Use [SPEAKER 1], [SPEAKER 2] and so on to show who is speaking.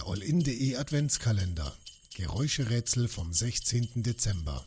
[SPEAKER 1] Der Allin.de Adventskalender. Geräuscherätsel vom 16. Dezember.